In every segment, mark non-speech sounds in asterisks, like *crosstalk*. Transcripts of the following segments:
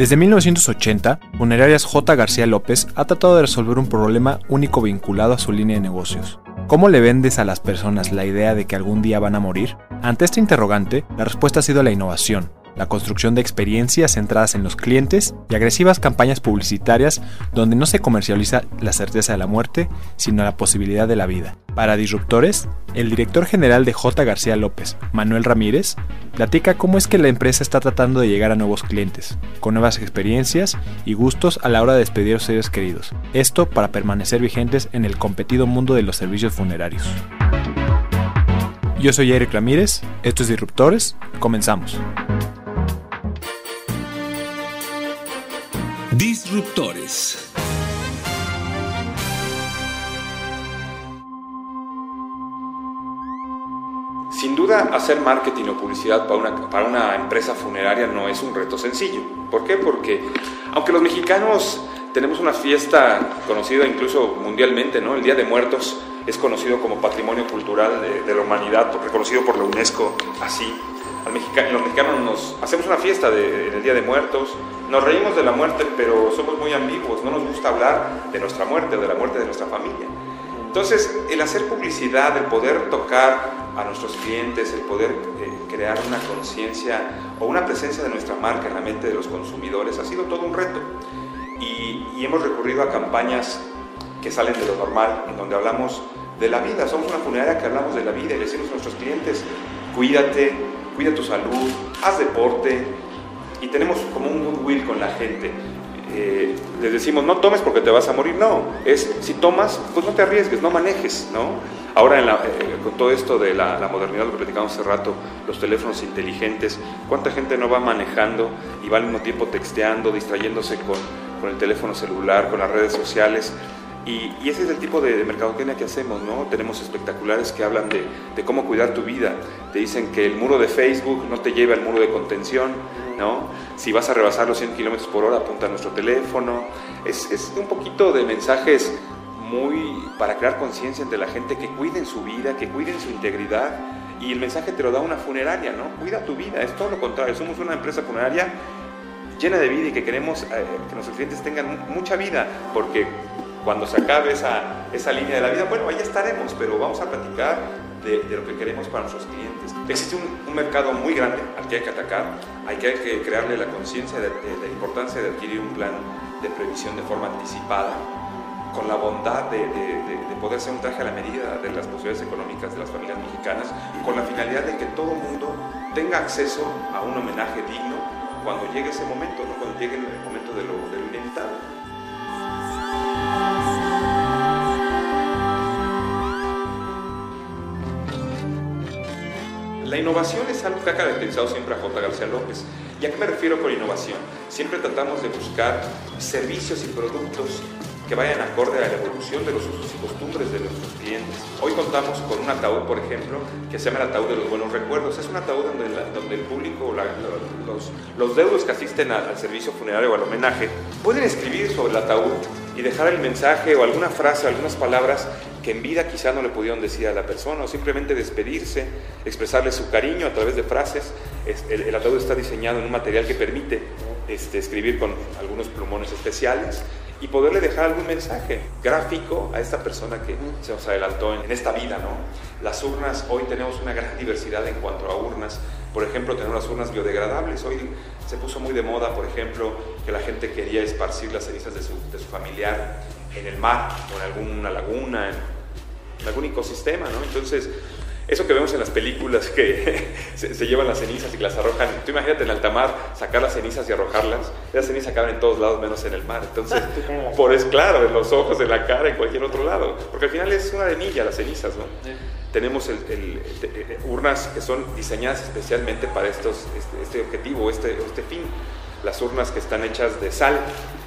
Desde 1980, Funerarias J. García López ha tratado de resolver un problema único vinculado a su línea de negocios. ¿Cómo le vendes a las personas la idea de que algún día van a morir? Ante este interrogante, la respuesta ha sido la innovación, la construcción de experiencias centradas en los clientes y agresivas campañas publicitarias donde no se comercializa la certeza de la muerte, sino la posibilidad de la vida. Para Disruptores, el director general de J. García López, Manuel Ramírez, platica cómo es que la empresa está tratando de llegar a nuevos clientes, con nuevas experiencias y gustos a la hora de despedir a los seres queridos. Esto para permanecer vigentes en el competido mundo de los servicios funerarios. Yo soy Eric Ramírez, esto es Disruptores, comenzamos. Sin duda, hacer marketing o publicidad para una, para una empresa funeraria no es un reto sencillo. ¿Por qué? Porque aunque los mexicanos tenemos una fiesta conocida incluso mundialmente, ¿no? El Día de Muertos es conocido como Patrimonio Cultural de, de la Humanidad, reconocido por la UNESCO así. Los mexicanos nos hacemos una fiesta de- en el Día de Muertos, nos reímos de la muerte, pero somos muy ambiguos, no nos gusta hablar de nuestra muerte o de la muerte de nuestra familia. Entonces, el hacer publicidad, el poder tocar a nuestros clientes, el poder eh, crear una conciencia o una presencia de nuestra marca en la mente de los consumidores ha sido todo un reto. Y, hemos recurrido a campañas que salen de lo normal, en donde hablamos de la vida. Somos una funeraria que hablamos de la vida y decimos a nuestros clientes, cuídate, cuida tu salud, haz deporte. Y tenemos como un goodwill con la gente. Eh, les decimos, no tomes porque te vas a morir. No, es si tomas, pues no te arriesgues, no manejes, ¿no? Ahora eh, con todo esto de la, la modernidad, lo que platicamos hace rato, los teléfonos inteligentes, ¿cuánta gente no va manejando y va al mismo tiempo texteando, distrayéndose con, con el teléfono celular, con las redes sociales? Y, ese es el tipo de, de mercadotecnia que hacemos, ¿no? Tenemos espectaculares que hablan de, cómo cuidar tu vida. Te dicen que el muro de Facebook no te lleva al muro de contención, ¿no? Si vas a rebasar los 100 kilómetros por hora, apunta a nuestro teléfono. Es, un poquito de mensajes muy para crear conciencia entre la gente que cuiden su vida, que cuiden su integridad. Y el mensaje te lo da una funeraria, ¿no? Cuida tu vida, es todo lo contrario. Somos una empresa funeraria llena de vida y que queremos eh, que nuestros clientes tengan mu- mucha vida, porque cuando se acabe esa, esa línea de la vida, bueno, ahí estaremos, pero vamos a platicar de, lo que queremos para nuestros clientes. Existe un, mercado muy grande al que hay que atacar, hay que, hay que crearle la conciencia de, la importancia de adquirir un plan de previsión de forma anticipada, con la bondad de, de- de- de poder ser un traje a la medida de las posibilidades económicas de las familias mexicanas, con la finalidad de que todo mundo tenga acceso a un homenaje digno cuando llegue ese momento, ¿no? cuando llegue el momento de lo, de innovación es algo que ha caracterizado siempre a J. García López. ¿Y a qué me refiero con innovación? Siempre tratamos de buscar servicios y productos que vayan acorde a la evolución de los usos y costumbres de nuestros clientes. Hoy contamos con un ataúd, por ejemplo, que se llama el ataúd de los buenos recuerdos. Es un ataúd donde, la- el público, la- los, deudos que asisten al servicio funerario o al homenaje, pueden escribir sobre el ataúd y dejar el mensaje o alguna frase, algunas palabras que en vida quizá no le pudieron decir a la persona o simplemente despedirse, expresarle su cariño a través de frases. Es- el, el ataúd está diseñado en un material que permite este, escribir con algunos plumones especiales y poderle dejar algún mensaje gráfico a esta persona que se nos adelantó en, en esta vida, ¿no? Las urnas, hoy tenemos una gran diversidad en cuanto a urnas. Por ejemplo, tenemos las urnas biodegradables. Hoy se puso muy de moda, por ejemplo, que la gente quería esparcir las cenizas de su, de su familiar en el mar o en alguna laguna, en algún ecosistema, ¿no? Entonces, Eso que vemos en las películas que *laughs* se, llevan las cenizas y las arrojan. Tú imagínate en alta mar sacar las cenizas y arrojarlas. Esas cenizas acaban en todos lados menos en el mar. Entonces, *laughs* por es claro, en los ojos, en la cara, en cualquier otro lado. Porque al final es una arenilla las cenizas, ¿no? Tenemos el, urnas que son diseñadas especialmente para estos, este, este objetivo, este, este fin. Las urnas que están hechas de sal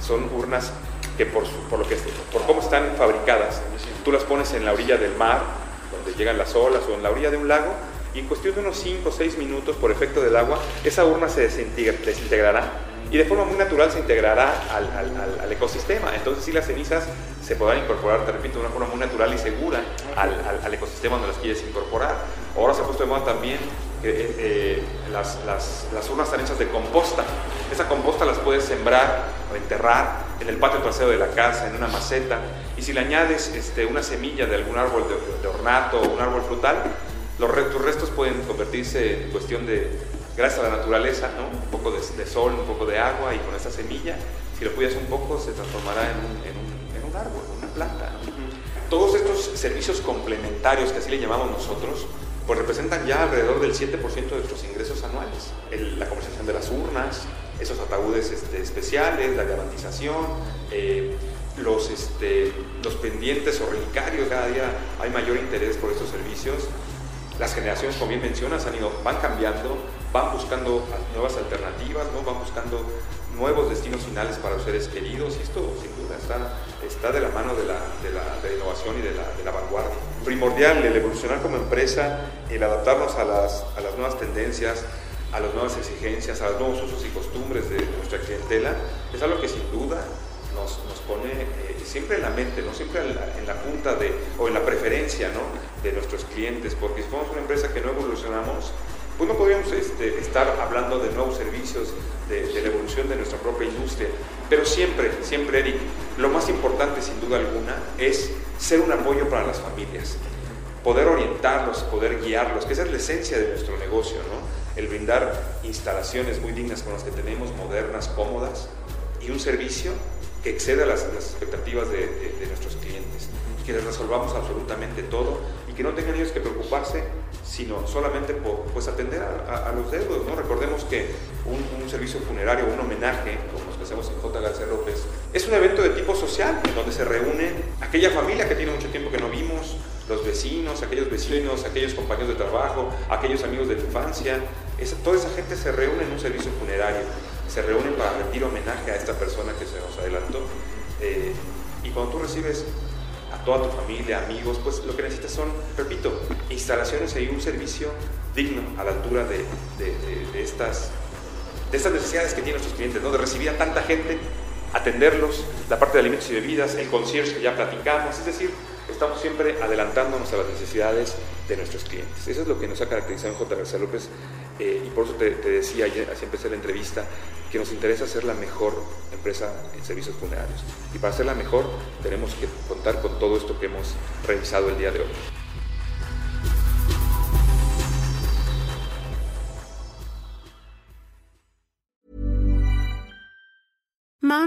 son urnas que por, por, lo que, por cómo están fabricadas, tú las pones en la orilla del mar llegan las olas o en la orilla de un lago y en cuestión de unos 5 o 6 minutos por efecto del agua, esa urna se desintegrará y de forma muy natural se integrará al, al, al, ecosistema. Entonces sí las cenizas se podrán incorporar, te repito, de una forma muy natural y segura al, ecosistema donde las quieres incorporar. Ahora se ha puesto de moda también eh, eh, las, las, las, urnas están hechas de composta. Esa composta las puedes sembrar o enterrar en el patio trasero de la casa, en una maceta, y si le añades este, una semilla de algún árbol de, ornato o un árbol frutal, los, tus restos pueden convertirse en cuestión de, gracias a la naturaleza, ¿no? un poco de, sol, un poco de agua, y con esa semilla, si lo cuidas un poco, se transformará en un, en un, en un árbol, una planta. Todos estos servicios complementarios, que así le llamamos nosotros, pues representan ya alrededor del 7% de nuestros ingresos anuales. la conversación de las urnas, esos ataúdes este, especiales, la diamantización, eh, los, este, los pendientes o relicarios, cada día hay mayor interés por estos servicios. Las generaciones, como bien mencionas, han ido, van cambiando, van buscando nuevas alternativas, ¿no? van buscando nuevos destinos finales para los seres queridos y esto sin duda está, está de la mano de la, innovación y de la, vanguardia. Primordial el evolucionar como empresa, el adaptarnos a las nuevas tendencias, a las nuevas exigencias, a los nuevos usos y costumbres de nuestra clientela, es algo que sin duda nos, nos pone eh, siempre en la mente, ¿no? siempre en la, punta de, o en la preferencia ¿no? de nuestros clientes, porque si somos una empresa que no evolucionamos, pues no podríamos este, estar hablando de nuevos servicios, de, de, la evolución de nuestra propia industria, pero siempre, siempre, Eric, lo más importante sin duda alguna es ser un apoyo para las familias, poder orientarlos, poder guiarlos, que esa es la esencia de nuestro negocio, ¿no? El brindar instalaciones muy dignas con las que tenemos, modernas, cómodas, y un servicio que exceda las, expectativas de, nuestros clientes, que les resolvamos absolutamente todo y que no tengan ellos que preocuparse, sino solamente por pues, atender a, los deudos. ¿no? Recordemos que un, servicio funerario, un homenaje, como que hacemos en J. García López, es un evento de tipo social, en donde se reúne aquella familia que tiene mucho tiempo que no vimos, los vecinos, aquellos vecinos, aquellos compañeros de trabajo, aquellos amigos de infancia, toda esa gente se reúne en un servicio funerario, se reúne para rendir homenaje a esta persona que se nos adelantó. Eh, y cuando tú recibes a toda tu familia, amigos, pues lo que necesitas son, repito, instalaciones y un servicio digno a la altura de, estas, de estas necesidades que tienen nuestros clientes, ¿no? de recibir a tanta gente, atenderlos, la parte de alimentos y bebidas, el concierge que ya platicamos, es decir, estamos siempre adelantándonos a las necesidades de nuestros clientes. Eso es lo que nos ha caracterizado en J. García López eh, y por eso te, decía, así empecé la entrevista, que nos interesa ser la mejor empresa en servicios funerarios. Y para ser la mejor tenemos que contar con todo esto que hemos revisado el día de hoy.